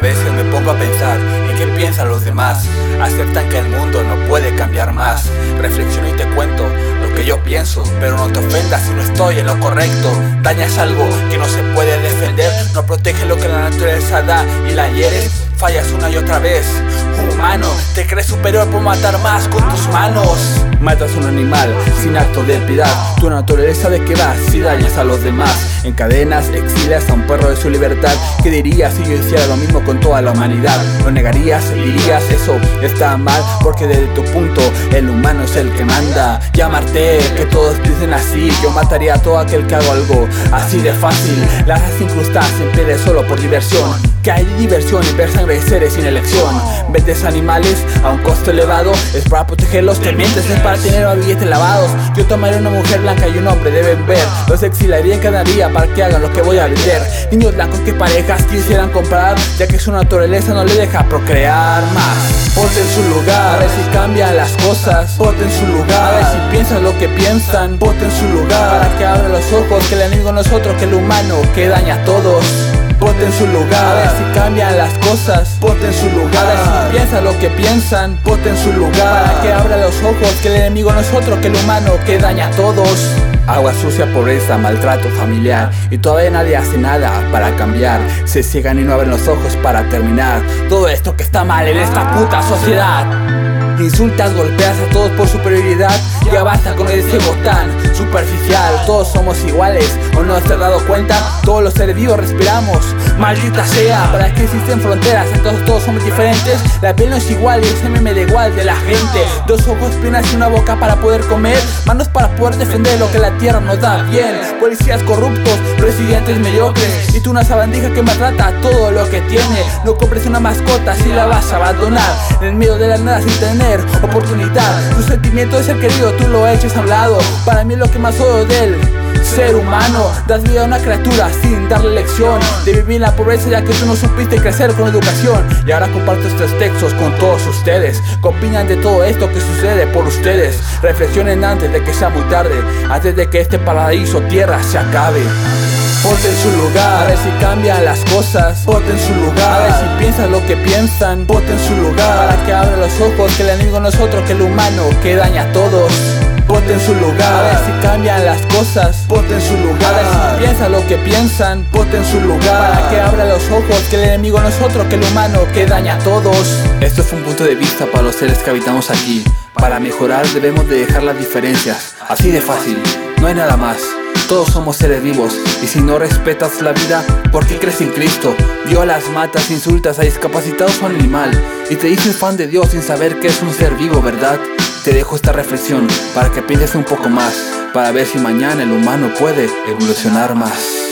A veces me pongo a pensar en qué piensan los demás. Aceptan que el mundo no puede cambiar más. Reflexiono y te cuento lo que yo pienso, pero no te ofendas si no estoy en lo correcto. Dañas algo que no se puede defender, no protege lo que la naturaleza da y la hieres. Fallas una y otra vez, te crees superior por matar más con tus manos. Matas a un animal sin acto de piedad. Tu naturaleza de qué vas si dañas a los demás. En cadenas exilias a un perro de su libertad. ¿Qué dirías si yo hiciera lo mismo con toda la humanidad? ¿Lo negarías? ¿Dirías eso está mal? Porque desde tu punto el humano es el que manda. Llamarte que todos dicen así. Yo mataría a todo aquel que hago algo así de fácil. Las has incrustado en pieles solo por diversión. Que hay diversión y ver sangre de sin elección. Vendes animales a un costo elevado. Es para protegerlos, te mientes, es para tener billetes lavados. Yo tomaré una mujer blanca y un hombre deben ver. Los exilaría cada día para que hagan lo que voy a vender. Niños blancos que parejas quisieran comprar, ya que su naturaleza no le deja procrear más. Ponte en su lugar, a ver si cambian las cosas. Ponte en su lugar, a ver si piensan lo que piensan. Ponte su lugar, para que abran los ojos, que el enemigo no es otro que el humano que daña a todos. Ponte en su lugar, a ver si cambian las cosas. Ponte en su lugar, a ver si piensan lo que piensan. Ponte en su lugar, para que abra los ojos, que el enemigo no es otro que el humano que daña a todos. Agua sucia, pobreza, maltrato familiar. Y todavía nadie hace nada para cambiar. Se ciegan y no abren los ojos para terminar. Todo esto que está mal en esta puta sociedad Insultas, golpeas a todos por superioridad. Ya basta con ese botán superficial. Todos somos iguales, ¿o no te has dado cuenta? Todos los seres vivos respiramos. Maldita sea, ¿para que existen fronteras? Entonces todos somos diferentes. La piel no es igual y el semen me da igual de la gente. Dos ojos, piernas y una boca para poder comer. Manos para poder defender lo que la tierra nos da bien. Policías corruptos, presidentes mediocres. Y tú una sabandija que maltrata todo lo que tiene. No compres una mascota si la vas a abandonar. En el medio de la nada sin tener oportunidad. Tu sentimiento de ser querido tú lo eches a un lado Para mí lo que más odio del ser humano. Das vida a una criatura sin darle lección. De vivir en la pobreza ya que tú no supiste crecer con educación. Y ahora comparto estos textos con todos ustedes. ¿Qué opinan de todo esto que sucede por ustedes? Reflexionen antes de que sea muy tarde. Antes de que este paraíso tierra se acabe. Ponte en su lugar, a ver si cambian las cosas. Ponte en su lugar, a ver si piensan lo que piensan. Ponte en su lugar, ojos, que el enemigo no es otro que el humano que daña a todos. Ponte en su lugar, a ver si cambian las cosas. Ponte en su lugar, a ver si piensan lo que piensan. Ponte en su lugar, para que abran los ojos, que el enemigo no es otro que el humano que daña a todos. Esto es un punto de vista para los seres que habitamos aquí. Para mejorar debemos de dejar las diferencias. Así de fácil, no hay nada más. Todos somos seres vivos y si no respetas la vida, ¿por qué crees en Cristo? Violas, matas, insultas a discapacitados o animal y te dices fan de Dios sin saber que es un ser vivo, ¿verdad? Te dejo esta reflexión para que pienses un poco más, para ver si mañana el humano puede evolucionar más.